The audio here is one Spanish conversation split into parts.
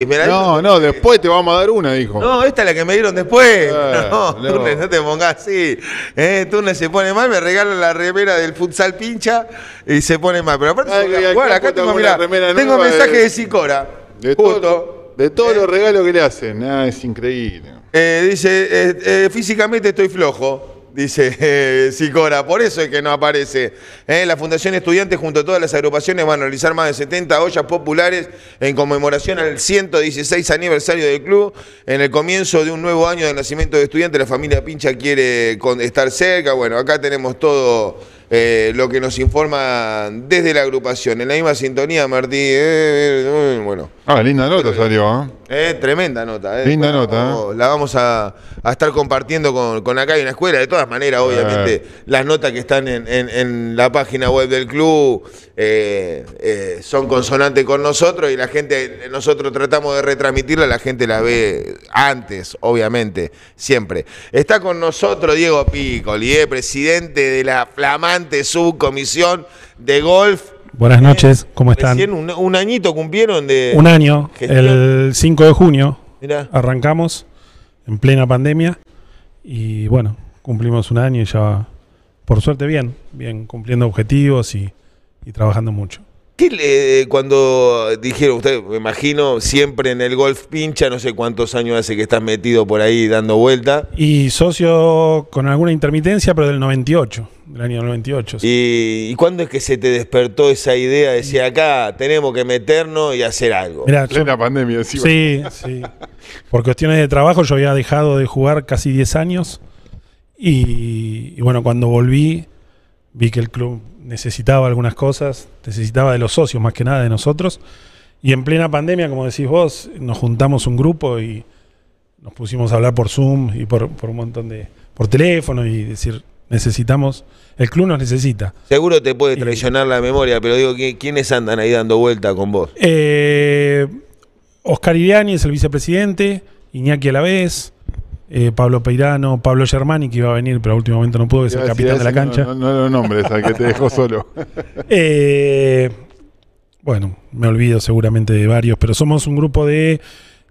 No, no, después te vamos a dar una, dijo. No, esta es la que me dieron después. Eh, no, no. Turnes, no te pongas así. Eh, Turnes se pone mal, me regalan la remera del futsal pincha y se pone mal. Pero aparte, Ay, acá bueno, acá tengo, mirá, tengo mensaje de- de Sicora. De, todo, de todos los regalos que le hacen. Ah, es increíble. Eh, dice, eh, eh, físicamente estoy flojo. Dice eh, Sicora, por eso es que no aparece. Eh, la Fundación Estudiantes junto a todas las agrupaciones van a realizar más de 70 ollas populares en conmemoración al 116 aniversario del club. En el comienzo de un nuevo año de nacimiento de estudiantes, la familia Pincha quiere estar cerca. Bueno, acá tenemos todo eh, lo que nos informa desde la agrupación. En la misma sintonía, Martí. bueno. Ah, linda nota salió, ¿eh? Eh, tremenda nota. Eh. Linda Bueno, nota, ¿eh? La vamos a, a estar compartiendo con, con acá en la escuela. De todas maneras, obviamente, las notas que están en, en- en la página web del club eh, eh, son consonantes con nosotros y la gente, nosotros tratamos de retransmitirla, la gente la ve antes, obviamente, siempre. Está con nosotros Diego Piccoli, presidente de la flamante subcomisión de golf. Buenas noches, ¿cómo están? Recién un, un añito cumplieron de... Un año, Gestión. el 5 de junio, Mirá. arrancamos en plena pandemia y bueno, cumplimos un año y ya, por suerte, bien, bien, cumpliendo objetivos y, y trabajando mucho. ¿Qué le- cuando dijeron usted, me imagino, siempre en el golf pincha, no sé cuántos años hace que estás metido por ahí dando vuelta? Y socio con alguna intermitencia, pero del 98, del año 98. sí. ¿Y, y cuándo es que se te despertó esa idea de decir acá tenemos que meternos y hacer algo? Mirá, yo- Plena pandemia, encima. Sí, sí. Por cuestiones de trabajo yo había dejado de jugar casi 10 años y, y bueno, cuando volví vi que el club necesitaba algunas cosas, necesitaba de los socios más que nada de nosotros y en plena pandemia, como decís vos, nos juntamos un grupo y nos pusimos a hablar por Zoom y por, por un montón de... por teléfono y decir, necesitamos, el club nos necesita. Seguro te puede Y- traicionar la memoria, pero digo, ¿qui- ¿quiénes andan ahí dando vuelta con vos? Eh, Oscar Iriani es el vicepresidente, Iñaki Alavés, eh, Pablo Peirano, Pablo Germani, que iba a venir, pero a último momento no pudo, que es el capitán de la cancha. No, no, no lo nombres al que te dejó solo. Eh, bueno, me olvido seguramente de varios, pero somos un grupo de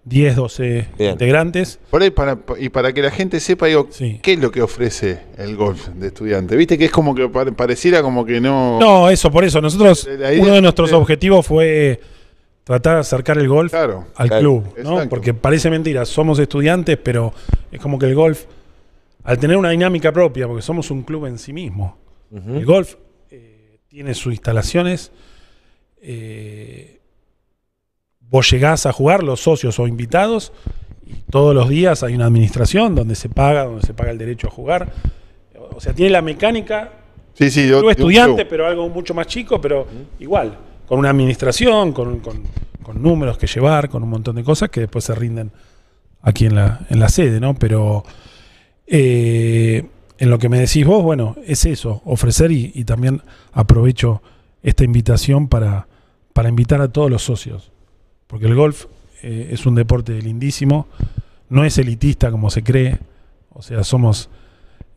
10, 12 Bien. integrantes. Por ahí, para, y para que la gente sepa, digo, Sí. ¿qué es lo que ofrece el golf de estudiante? Viste que es como que pare- pareciera como que no. No, eso, por eso. Nosotros, uno de es- nuestros objetivos fue tratar de acercar el golf Claro. al Claro, club, ¿no? exacto. Porque parece mentira, somos estudiantes, pero es como que el golf, al tener una dinámica propia, porque somos un club en sí mismo, el golf eh, tiene sus instalaciones, eh, vos llegás a jugar, los socios o invitados, y todos los días hay una administración donde se paga, donde se paga el derecho a jugar. O sea, tiene la mecánica Sí, sí, de- club estudiante, pero algo mucho más chico, pero igual, con una administración, con, con- con números que llevar, con un montón de cosas que después se rinden aquí en la, en la sede, ¿no? Pero eh, en lo que me decís vos, bueno, es eso, ofrecer y, y también aprovecho esta invitación para, para invitar a todos los socios, porque el golf eh, es un deporte lindísimo, no es elitista como se cree, o sea, somos,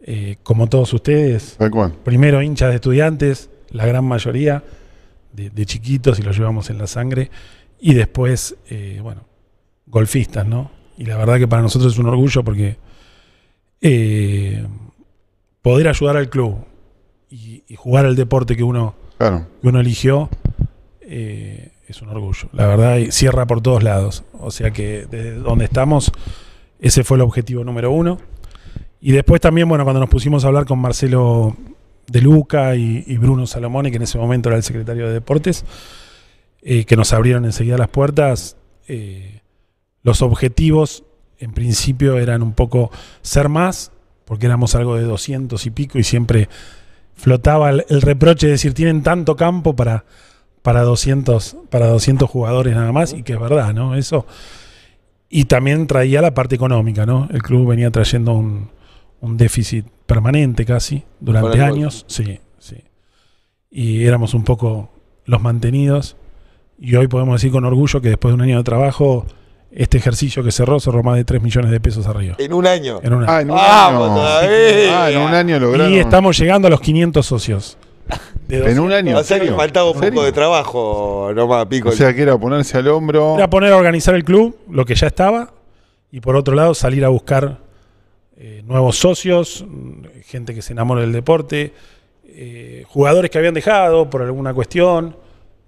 eh, como todos ustedes, primero hinchas de estudiantes, la gran mayoría de, de chiquitos y los llevamos en la sangre, y después, eh, bueno, golfistas, ¿no? Y la verdad que para nosotros es un orgullo porque eh, poder ayudar al club y, y jugar al deporte que uno, Claro. que uno eligió eh, es un orgullo. La verdad, y cierra por todos lados. O sea que desde donde estamos, ese fue el objetivo número uno. Y después también, bueno, cuando nos pusimos a hablar con Marcelo De Luca y, Bruno Salomone, que en ese momento era el secretario de Deportes, eh, que nos abrieron enseguida las puertas, eh, los objetivos en principio eran un poco ser más, porque éramos algo de 200 y pico y siempre flotaba el, el reproche de decir, tienen tanto campo para, para, 200, para 200 jugadores nada más, y que es verdad, ¿no? Eso. Y también traía la parte económica, ¿no? El club venía trayendo un, un déficit permanente casi durante años. Sí, sí. Y éramos un poco los mantenidos. Y hoy podemos decir con orgullo que después de un año de trabajo, este ejercicio que cerró cerró más de 3 millones de pesos arriba. En un año. En una- Ah, en un Vamos año. Ah, en un año lograron. y estamos llegando a los 500 socios. En 200. un año. O sea ¿En que faltaba un poco de trabajo nomás, Pico. O sea, que era ponerse al hombro. Era poner a organizar el club, lo que ya estaba, y por otro lado salir a buscar eh, nuevos socios, mm, gente que se enamore del deporte, eh, jugadores que habían dejado por alguna cuestión.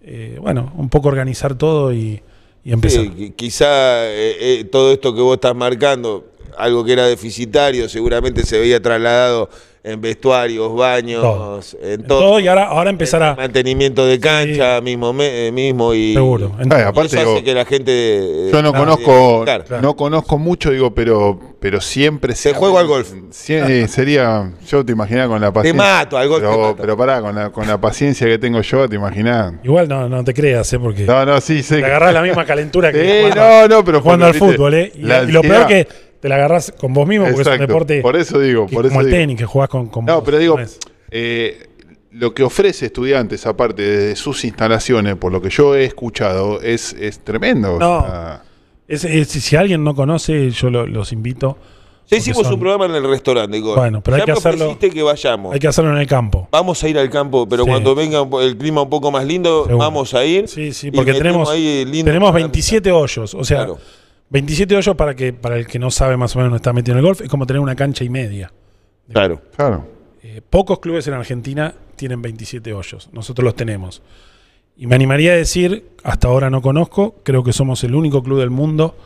eh, bueno, un poco organizar todo y, empezar. Sí, qui- quizá eh, todo esto que vos estás marcando, algo que era deficitario, seguramente se veía trasladado en vestuarios, baños, Todo. en En todo. todo, y ahora, ahora empezar a. mantenimiento de cancha mismo me- eh, mismo y Seguro. En- Ay, y aparte, eso hace que la gente eh, Yo no conozco, claro. No conozco mucho, digo, pero, pero siempre Te juego al golf. Sería, yo te imaginaba con la Te paciencia. mato, al golf te Pero, mato. pero pará, con la, con la paciencia que tengo yo, te imaginás. Igual no, no te creas, ¿eh? porque No, no, sí, sé. te que- agarrás la misma calentura que Sí, no, no, pero jugando al fútbol, ¿eh? Y, la y lo peor que te la agarrás con vos mismo, porque es un deporte por eso digo, que- por eso como el digo. tenis, que jugás con, con No, vos, pero digo, eh, lo que ofrece estudiantes, aparte de sus instalaciones, por lo que yo he escuchado, es, es tremendo. o No. sea, Es- es- si alguien no conoce, yo lo- los invito. Ya hicimos son- un programa en el restaurante, Igor. Bueno, pero hay Ya que hacerlo- que vayamos. Hay que hacerlo en el campo. Vamos a ir al campo, pero Sí. cuando venga el clima un poco más lindo, Seguro. vamos a ir. Sí, sí, porque tenemos, ahí lindo tenemos para- 27 hoyos. O sea, Claro. 27 hoyos para que para el que no sabe más o menos no está metido en el golf, es como tener una cancha y media. Claro. claro. Eh, pocos clubes en Argentina tienen 27 hoyos. Nosotros los tenemos. Y me animaría a decir, hasta ahora no conozco, creo que somos el único club del mundo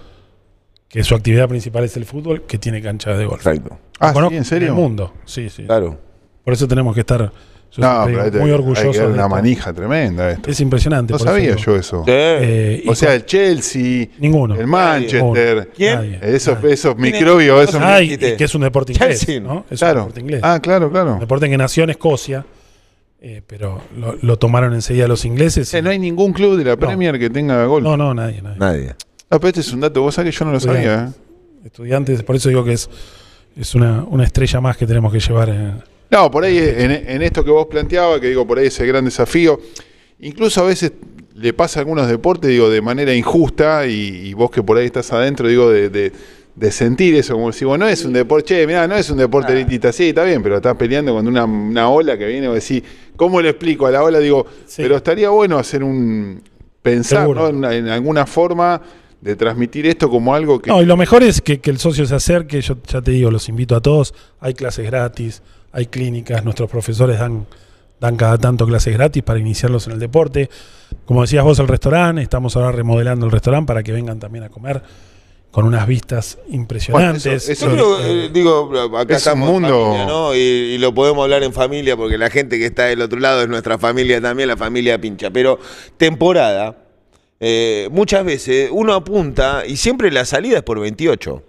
que su actividad principal es el fútbol, que tiene canchas de golf. Exacto. Ah, Conozco ¿sí? ¿En serio? el mundo, sí, sí. Claro. Por eso tenemos que estar yo No, pero digo, que- muy hay que de una esto. manija tremenda esto. Es impresionante. No eso sabía yo eso. Sí. Eh, O sea, el Chelsea, ninguno. el Manchester, ¿Quién? Nadie. esos, Nadie. esos microbios, esos... Ah, que es un deporte inglés, Chelsea. ¿no? Es un claro. deporte inglés. Ah, claro, claro. Un deporte que nació en Escocia, eh, pero lo, lo tomaron enseguida los ingleses. y- Eh, no hay ningún club de la Premier que tenga golf. no, no, nadie, nadie. Nadie. Ah, pero este es un dato, vos sabés que yo no lo sabía. Estudiantes, por eso digo que es, es una, una estrella más que tenemos que llevar. en- No, por ahí en, en esto que vos planteabas, que digo, por ahí ese gran desafío, incluso a veces le pasa a algunos deportes, digo, de manera injusta, y, y vos que por ahí estás adentro, digo, de, de- de sentir eso, como si vos no es un deporte, che, mirá, no es un deporte elitista, sí, está bien, pero estás peleando con una, una ola que viene, vos decís, ¿cómo le explico a la ola? Digo, Sí. pero estaría bueno hacer un, pensar. ¿no? en, en alguna forma de transmitir esto como algo que... No, y lo mejor es que, que el socio se acerque. Yo ya te digo, los invito a todos. Hay clases gratis, hay clínicas. Nuestros profesores dan, dan cada tanto clases gratis para iniciarlos en el deporte. Como decías vos, el restaurante. Estamos ahora remodelando el restaurante para que vengan también a comer con unas vistas impresionantes. Bueno, eso- eso- Yo creo, eh, digo, acá es un estamos mundo- familia, ¿no? Y, y lo podemos hablar en familia porque la gente que está del otro lado es nuestra familia también, la familia pincha. Pero temporada, eh, muchas veces uno apunta y siempre la salida es por 28.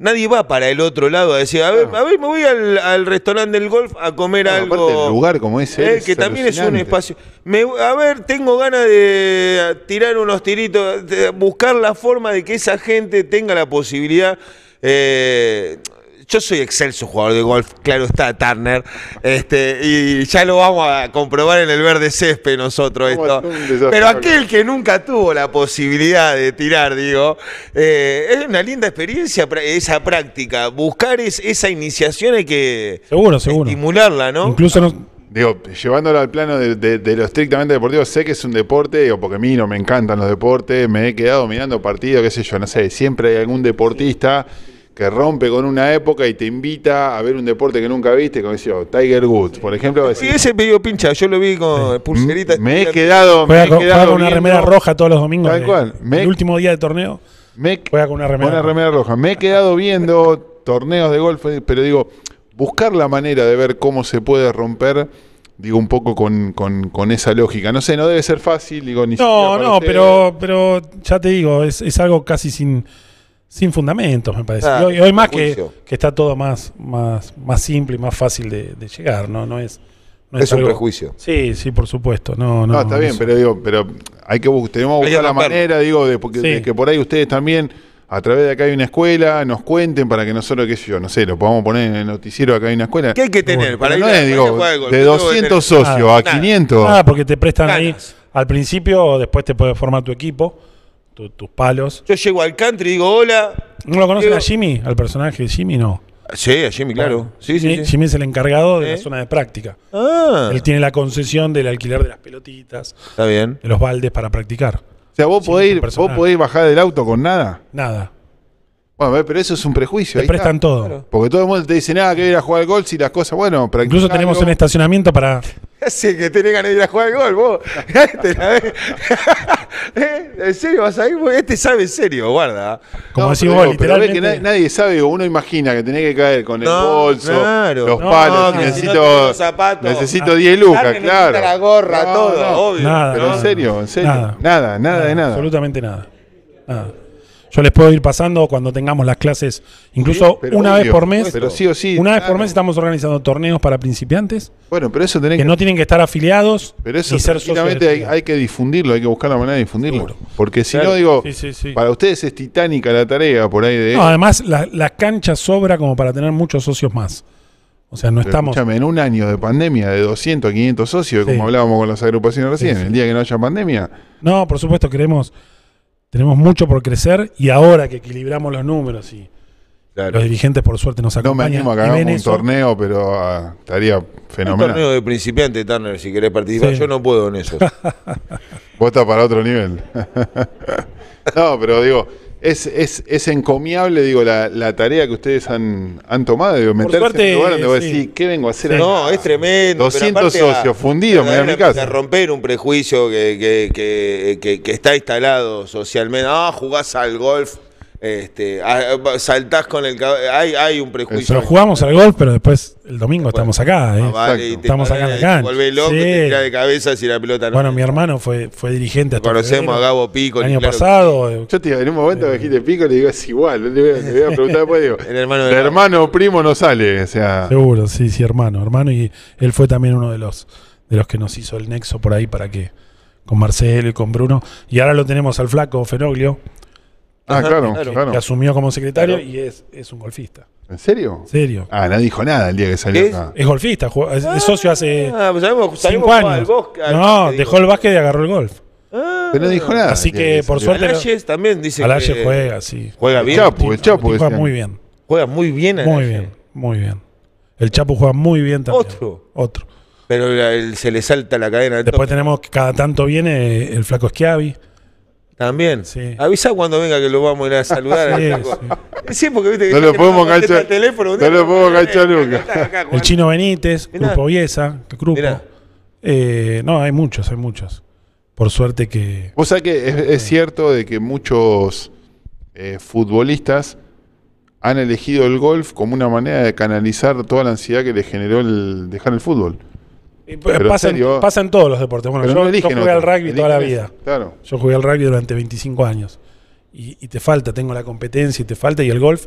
Nadie va para el otro lado a decir, a ver, a ver me voy al, al restaurante del golf a comer Bueno, algo. aparte el lugar como ese Eh, es que también es un espacio. Me- a ver, tengo ganas de tirar unos tiritos, de buscar la forma de que esa gente tenga la posibilidad. eh, yo soy excelso jugador de golf, claro está, Turner. Este, y ya lo vamos a comprobar en el verde césped nosotros ¿Cómo esto. Pero aquel que nunca tuvo la posibilidad de tirar, digo, eh, es una linda experiencia esa práctica. Buscar es- esa iniciación hay que Seguro, seguro. estimularla, ¿no? Incluso nos- Digo, llevándolo al plano de, de- de lo estrictamente deportivo, sé que es un deporte, digo, porque a mí no me encantan los deportes, me he quedado mirando partidos, qué sé yo, no sé, siempre hay algún deportista que rompe con una época y te invita a ver un deporte que nunca viste, como decía, Tiger Woods, por ejemplo, Sí, decís, ese medio pincha, yo lo vi con pulserita. me he quedado, me juega he con, juega quedado con una remera roja todos los domingos. Tal de- cual. Me- El último día de torneo me he- juega con una remera. Una roja. remera roja. Me he quedado viendo torneos de golf, pero digo, buscar la manera de ver cómo se puede romper, digo, un poco con, con- con esa lógica. No sé, no debe ser fácil, digo, ni siquiera No, no, pero, pero ya te digo, es, es algo casi sin, sin fundamentos, me parece. Ah, y hoy, hoy más que, que está todo más, más, más simple y más fácil de, de llegar, ¿no? No es, no Es un algo- prejuicio. Sí, sí, por supuesto. No, no, No, está bien, eso- pero digo, pero hay que tenemos que buscar la manera, digo, de, porque- Sí. de que por ahí ustedes también, a través de acá hay una escuela, nos cuenten para que nosotros, qué sé yo, no sé, lo podamos poner en el noticiero, acá hay una escuela. ¿Qué hay que tener Bueno, para ir es, digo, de ¿Qué tengo que 200 tener? socios Nada. a 500. Ah, porque te prestan ahí al principio o después te puedes formar tu equipo, tu- tus palos. Yo llego al country y digo, hola. ¿No lo conocen Digo- a Jimmy? Al personaje de Jimmy, no. Sí, a Jimmy, claro. Sí, sí, Jimmy, sí. Jimmy es el encargado de la ¿Eh? zona de práctica. Ah, Él tiene la concesión del alquiler de las pelotitas, está bien. de los baldes para practicar. O sea, vos podés, ir, personal. vos podés bajar del auto con nada. Nada. Bueno, pero eso es un prejuicio. Te ahí prestan está. todo. Claro. Porque todo el mundo te dice, nada, que ir a jugar al golf y las cosas, bueno, Incluso tenemos un estacionamiento para. Hace que tenés ganas de ir a jugar al gol, vos. Te la ves. ¿Eh? ¿En serio vas a ir? Porque Este sabe en serio, guarda. Como No, pero vos, digo, pero literalmente. que na- nadie sabe, uno imagina que tenés que caer con el No, bolso, claro. los No, palos, no, si necesito, zapatos. necesito Ah, 10 lucas, claro. necesita la gorra, No, todo, no. obvio. Nada, Pero en serio, en serio. Nada. Nada, nada, de nada. Absolutamente nada. Nada. Yo les puedo ir pasando cuando tengamos las clases, incluso una obvio, vez por mes. Pero sí o sí. Una vez por mes estamos organizando torneos para principiantes Bueno, pero eso tenés que que. no tienen que estar afiliados pero eso ser de hay, que difundirlo, hay que buscar la manera de difundirlo. Seguro. Porque si Claro. no, digo, Sí, sí, sí. para ustedes es titánica la tarea por ahí de. No, además, la, la cancha sobra como para tener muchos socios más. O sea, no Pero estamos. Escúchame, en un año de pandemia de 200 a 500 socios, como hablábamos con las agrupaciones recién, el día que no haya pandemia, No, por supuesto, queremos. Tenemos mucho por crecer y ahora que equilibramos los números y Claro. los dirigentes, por suerte, nos no me acompañan. animo a que hagamos un eso. torneo, pero ah, estaría Un fenomenal. torneo de principiante, Turner, si querés participar. Sí. Yo no puedo en eso. Vos estás para otro nivel. no, pero digo, es, es, es encomiable, digo, la, la tarea que ustedes han, han tomado, digo, meterse suerte, en un lugar donde vos sí. decís, ¿qué vengo a hacer Sí. acá? No, es tremendo. 200 pero aparte socios a- fundidos, me voy a mi casa. a romper un prejuicio que, que, que, que- que está instalado socialmente. Ah, jugás al golf, este, ah, saltás con el hay, hay un prejuicio. Pero jugamos al golf, pero después el domingo estamos acá. ¿eh? Ah, vale, Estamos acá en la cancha. volvés loco, Sí. te tirás de cabeza si la pelota no. Bueno, mi hermano fue, fue dirigente hasta Conocemos a Gabo Pico. El año claro que pasado. eh, Yo te digo, en un momento que dijiste pico, le digo, es igual. Le voy a, le voy a preguntar después, digo, El hermano de Gabo. hermano o primo no sale, o sea... Seguro, sí, sí, hermano, hermano. Y él fue también uno de los, de los que nos hizo el nexo por ahí para que, con Marcelo y con Bruno. Y ahora lo tenemos al flaco Fenoglio, Ah, claro, claro. claro. que asumió como secretario Claro. y es, es un golfista. ¿En serio? En serio. Ah, no dijo nada el día que salió ¿Qué es? acá. Es golfista, juega- es, es socio hace Ah, pues sabemos, cinco años. bosque, no, dejó el básquet y agarró el golf. Ah. Pero no dijo nada. Así el que, por suerte- Alayes también dice Alaye que juega, sí. juega bien. Chapu, el Chapu. juega muy bien, Juega muy bien. muy Alaye. bien, muy bien. El Chapu juega muy bien también. Otro. Otro. Pero la- el- se le salta la cadena al Después toque. tenemos que cada tanto viene el flaco Schiavi. También. Sí. Avisa cuando venga que lo vamos a ir a saludar. Sí, porque viste que No lo podemos enganchar- el teléfono, no lo podemos acá, enganchar nunca. acá, acá, El. Chino Benítez, Mirá. Grupo Viesa, grupo. Eh, no, hay muchos, hay muchos. Por suerte que. Vos sabés que es, es cierto de que muchos eh, futbolistas han elegido el golf como una manera de canalizar toda la ansiedad que les generó el dejar el fútbol. Pero pasa, en, serio- pasa en todos los deportes. Bueno, yo, no yo jugué al rugby toda la vida. Claro. Yo jugué al rugby durante 25 años. Y, y te falta, tengo la competencia y te falta. Y el golf.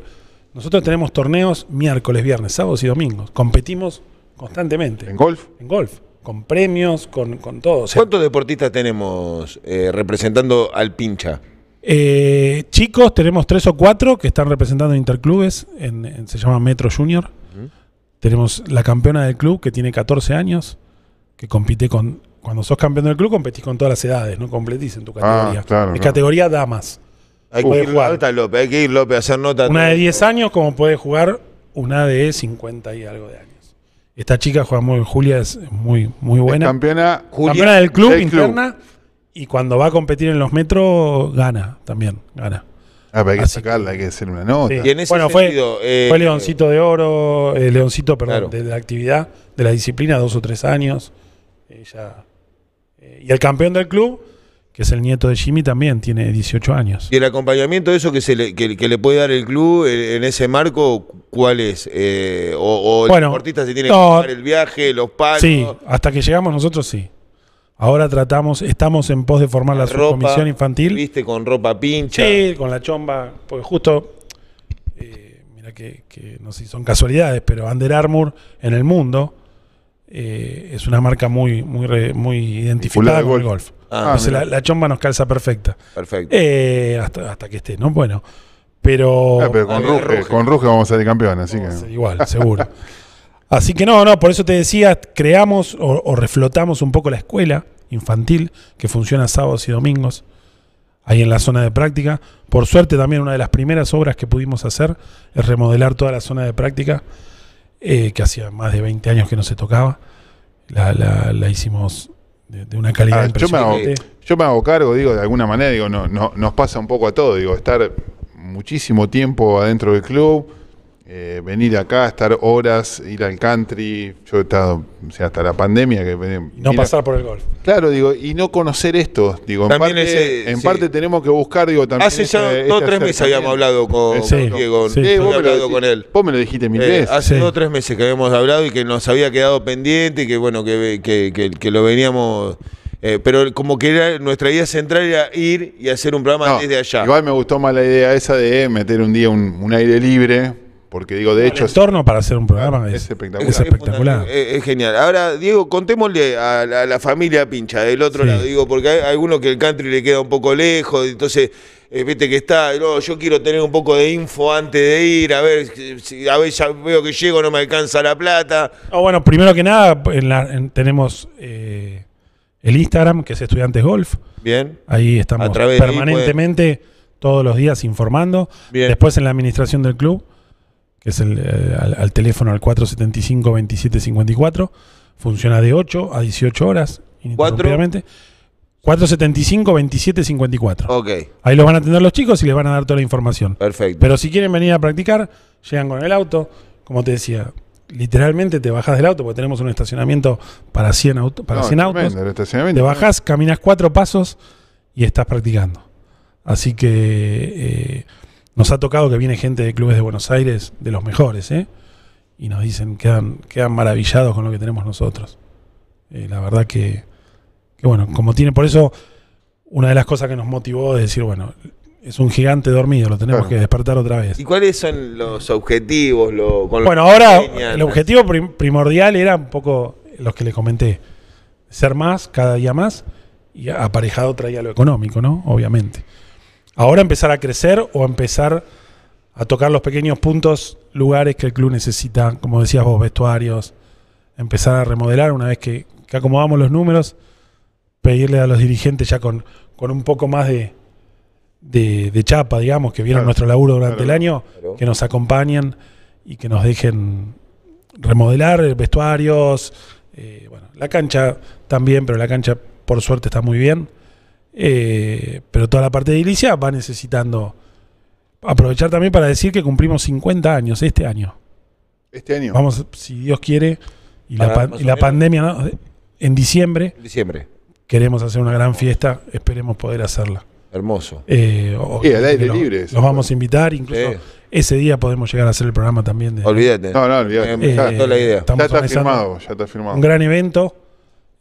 Nosotros tenemos torneos miércoles, viernes, sábados y domingos. Competimos constantemente. En golf. En golf. Con premios, con, con todo. O sea, ¿Cuántos deportistas tenemos eh, representando al pincha? Eh, chicos, tenemos tres o cuatro que están representando interclubes, en, en- se llama Metro Junior. Tenemos la campeona del club que tiene 14 años, que compite con... Cuando sos campeón del club competís con todas las edades, no completís en tu categoría. Ah, claro, es categoría damas. Hay que, ir, jugar. López, hay que ir López a hacer nota. Una de 10 años como puede jugar una de 50 y algo de años. Esta chica juega muy... Julia es muy, muy buena. Campeona. Julia- campeona del club del club. interna y cuando va a competir en los metros gana también, gana. Ah, pero hay que Así sacarla, hay que hacer una nota. Sí. Y en ese Bueno, fue- sentido, eh, Fue Leoncito de Oro, eh, Leoncito, perdón, Claro. de la actividad, de la disciplina, dos o tres años. Eh, y el campeón del club, que es el nieto de Jimmy, también tiene 18 años. Y el acompañamiento de eso que, se le, que, que le puede dar el club en, en ese marco, ¿cuál es? Eh, o, o Bueno, el deportista se tiene no. que pagar el viaje, los palos, Sí, hasta que llegamos nosotros sí. Ahora tratamos, estamos en pos de formar la, ropa, subcomisión infantil. Viste, con ropa pincha. Sí, con la chomba, porque justo, eh, mira que, que no sé si son casualidades, pero Under Armour en el mundo eh, es una marca muy, muy, re- muy identificada con el golf. golf. Ah, Entonces la, la chomba nos calza perfecta. Perfecto. Eh, hasta, hasta que esté, ¿no? Bueno, pero... Ah, pero con Ruge, Ruge. con Ruge vamos a salir campeón, así Vamos a ser que. Igual, seguro. Así que no, no, por eso te decía, creamos o, o reflotamos un poco la escuela infantil que funciona sábados y domingos. ahí en la zona de práctica. Por suerte también una de las primeras obras que pudimos hacer es remodelar toda la zona de práctica, eh, que hacía más de 20 años que no se tocaba. La, la- la hicimos de, de una calidad Ah, yo, me hago, impresionante. yo me hago cargo, digo, de alguna manera, digo, no, no, nos pasa un poco a todos, digo, estar muchísimo tiempo adentro del club, eh, venir acá, estar horas, ir al country, yo he estado, o sea, hasta la pandemia que no mira- pasar por el golf. Claro, digo, y no conocer esto, digo, en, También parte, ese- en sí. parte tenemos que buscar, digo, también Hace ese- ya dos o tres meses habíamos hablado con, Exacto. con Diego. Sí, sí. Eh, vos, me lo con él. vos me lo dijiste mil Eh, veces. hace Sí. dos o tres meses que habíamos hablado y que nos había quedado pendiente y que bueno, que, que, que- que lo veníamos. eh, pero como que era, nuestra idea central era ir y hacer un programa No, desde allá. Igual me gustó más la idea esa de meter un día un, un aire libre, porque digo, de hecho, el entorno para hacer un programa es es, espectacular. es espectacular. Es, es genial. Ahora, Diego, contémosle a la, a la familia Pincha del otro Sí. lado, digo, porque hay algunos que el country le queda un poco lejos, entonces, eh, viste que está, no, yo quiero tener un poco de info antes de ir, a ver, si, a ver, ya veo que llego, no me alcanza la plata. Ah, bueno, primero que nada, en la- en- tenemos eh, el Instagram, que es Estudiantes Golf. Bien. Ahí estamos ahí permanentemente, todos los días informando. Bien. Después en la administración del club, que es el, eh, al, al teléfono al 475-2754, funciona de 8 a 18 horas, ininterrumpidamente. 475-2754. Ok, Ahí los van a atender los chicos y les van a dar toda la información. perfecto. Pero si quieren venir a practicar, llegan con el auto, como te decía, literalmente te bajas del auto, porque tenemos un estacionamiento para 100, auto- para No, 100 tremendo, autos. el estacionamiento. Te bajás, caminas cuatro pasos y estás practicando. Así que eh, nos ha tocado que viene gente de clubes de Buenos Aires, de los mejores, ¿eh? y nos dicen, quedan, quedan maravillados con lo que tenemos nosotros. Eh, la verdad que, que, bueno, como tiene, por eso, una de las cosas que nos motivó es decir, bueno, es un gigante dormido, lo tenemos Claro. que despertar otra vez. ¿Y cuáles son los objetivos? Lo, con Bueno, ahora el objetivo prim- primordial era un poco los que le comenté, ser más, cada día más, y aparejado traía lo económico, ¿no? Obviamente. Ahora empezar a crecer o empezar a tocar los pequeños puntos, lugares que el club necesita, como decías vos, vestuarios, empezar a remodelar una vez que, que acomodamos los números, pedirle a los dirigentes ya con, con un poco más de, de, de chapa, digamos, que vieron Claro, nuestro laburo durante claro. el año, Claro. que nos acompañen y que nos dejen remodelar vestuarios. eh, bueno, la cancha también, pero la cancha por suerte está muy bien. Eh, pero toda la parte de edilicia va necesitando aprovechar también para decir que cumplimos 50 años este año. Este año. Vamos, si Dios quiere, y la, pan- y la pandemia, ¿no? en diciembre Diciembre. queremos hacer una gran fiesta, esperemos poder hacerla. Hermoso. Eh, o- Sí, al aire los- libre eso. Los vamos a invitar, incluso Sí. ese día podemos llegar a hacer el programa también de, Olvídate. No, no, olvídate. Me Ya- encantó la idea. estamos ya está firmado, ya está firmado. un gran evento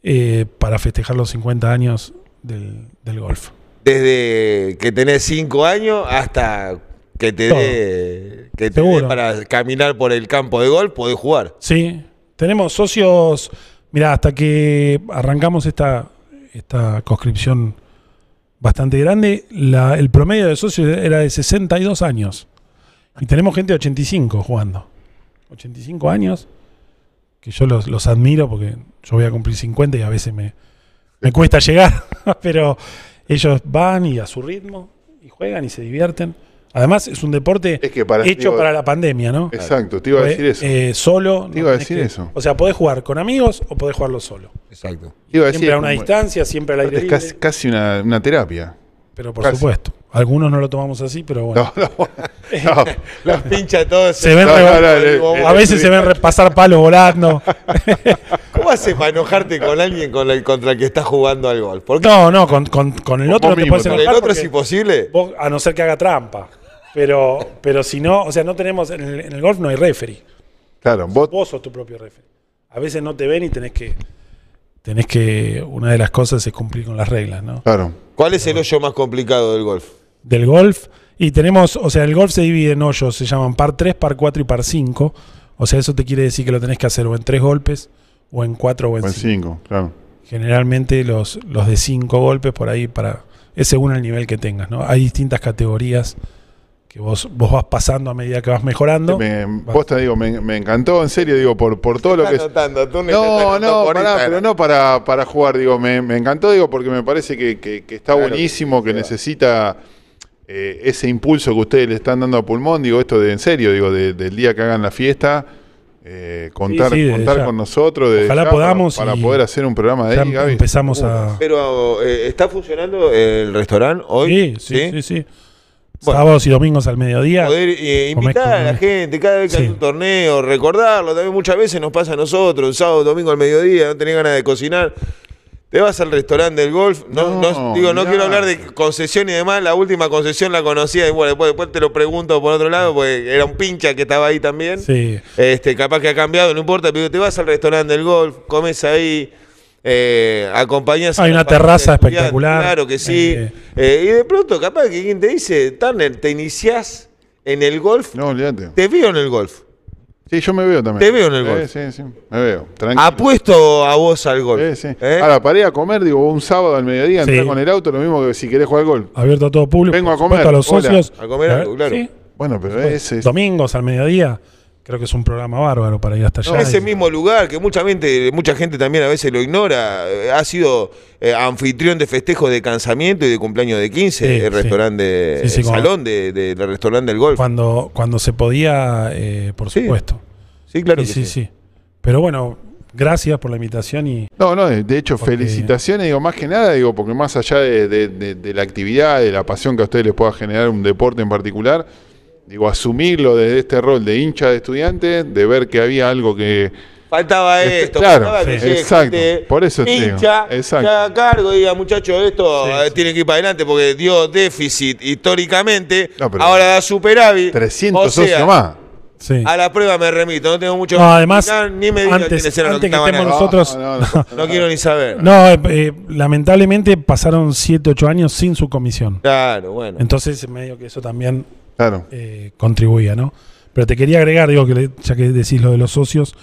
eh, para festejar los 50 años del, del golf. Desde que tenés cinco años hasta que te dé que te dé para caminar por el campo de golf, podés jugar. Sí, tenemos socios, mira, hasta que arrancamos esta, esta conscripción bastante grande, la- el promedio de socios era de 62 años. Y tenemos gente de 85 jugando. 85 años, que yo los, los admiro porque yo voy a cumplir 50 y a veces me, me cuesta llegar, pero ellos van y a su ritmo y juegan y se divierten. Además es un deporte Es que para- hecho digo- para la pandemia, ¿no? Exacto, te iba a decir eso. Eh, solo. Te iba a decir que- eso. O sea, podés jugar con amigos o podés jugarlo solo. Exacto. Te iba a decir, Siempre a una como- distancia, siempre al aire es libre. casi, casi una, una terapia. Pero por casi. supuesto. Algunos no lo tomamos así, pero bueno. No, no, no. Los pincha todos. Se ven No, re- no, no, a veces se ven repasar palos volando. ¿Cómo haces para enojarte con alguien con el, contra el que estás jugando al golf? No, no, con, con- con el otro no te mismo puedes con también. el enojar otro es imposible. vos- a no ser que haga trampa. Pero, pero si no, o sea, no tenemos. En el, en el golf no hay referee. Claro, vos, Vos sos tu propio referee. A veces no te ven y tenés que. Tenés que. Una de las cosas es cumplir con las reglas, ¿no? claro. ¿Cuál es el hoyo más complicado del golf? del golf. Y tenemos, o sea, el golf se divide en hoyos, se llaman par 3, par 4 y par 5. O sea, eso te quiere decir que lo tenés que hacer o en tres golpes, o en cuatro o en Buen cinco. 5, claro. Generalmente los, los de cinco golpes por ahí para. Es según el nivel que tengas, ¿no? Hay distintas categorías que vos, vos vas pasando a medida que vas mejorando. Me, posta, digo, me, me encantó, en serio, digo, por, por todo lo que es. Anotando, tú No, no, por pará, Instagram. pero no para, para jugar, digo, me, me encantó, digo, porque me parece que, que- que está Claro buenísimo, que necesita eh, ese impulso que ustedes le están dando a pulmón, digo, esto de en serio, digo, de- del día que hagan la fiesta, eh, contar, sí, contar con nosotros, desde Ojalá para- podamos para, poder hacer un programa de Ya ahí, Gaby. empezamos a. Pero, eh, ¿está funcionando el restaurante hoy? Sí, sí, sí, sí. Bueno. Sábados y domingos al mediodía. Poder eh, invitar a la gente cada vez que Sí. hay un torneo, recordarlo. También muchas veces nos pasa a nosotros, sábado, domingo al mediodía, no tenés ganas de cocinar. Te vas al restaurante del golf. No, No, no- digo, no mirá. quiero hablar de concesión y demás. La última concesión la conocía y bueno, después, después te lo pregunto por otro lado, porque era un pincha que estaba ahí también. Sí. Este, capaz que ha cambiado, no importa, pero te vas al restaurante del golf, comes ahí, eh, acompañas a Hay una terraza espectacular. Claro que sí. Eh, Eh, y de pronto, capaz que quien te dice, Turner, te iniciás en el golf. No, olvídate. Te veo en el golf. Sí, yo me veo también. Te veo en el Eh, golf. Sí, sí, me veo. Tranquilo. Apuesto a vos al golf. Eh, sí. ¿Eh? Ahora, para ir a comer, digo, un sábado al mediodía, Sí. entrar con el auto, lo mismo que si querés jugar al gol. Abierto a todo público. Vengo a comer, A los hola. socios. A comer algo, claro. Sí. Bueno, pero ese es... Domingos al mediodía. Creo que es un programa bárbaro para ir hasta allá. Ese Y- mismo lugar que mucha gente, mucha gente también a veces lo ignora, eh, ha sido eh, anfitrión de festejos de cansamiento y de cumpleaños de 15, Sí, el sí. restaurante, Sí, sí, el salón de- de- del restaurante del golf. Cuando, cuando se podía, eh, por Sí, supuesto. Sí, claro sí, que sí, sí. Pero bueno, gracias por la invitación y No, no, de de hecho, Porque- felicitaciones, digo, más que nada, digo, porque más allá de, de- de- de la actividad, de la pasión que a ustedes les pueda generar un deporte en particular, digo, asumirlo desde este rol de hincha de estudiantes, de ver que había algo que... Faltaba Este, esto, claro, faltaba que sí, exacto, gente por eso te digo, hincha, exacto. que haga cargo y diga, muchachos, esto Sí, eh, sí. tiene que ir para adelante porque dio déficit históricamente, No, pero- ahora da superávit. 300 O sea, socios más. sí. A la prueba me remito, no tengo mucho No, que además, ni me antes- quiénes eran los antes que estaban estemos nosotros- No, no, no, No quiero ni saber. No, eh, eh, lamentablemente pasaron 7, 8 años sin su comisión. Claro, bueno. Entonces, medio que eso también Claro. eh, contribuía, ¿no? Pero te quería agregar, digo, que le- ya que decís lo de los socios,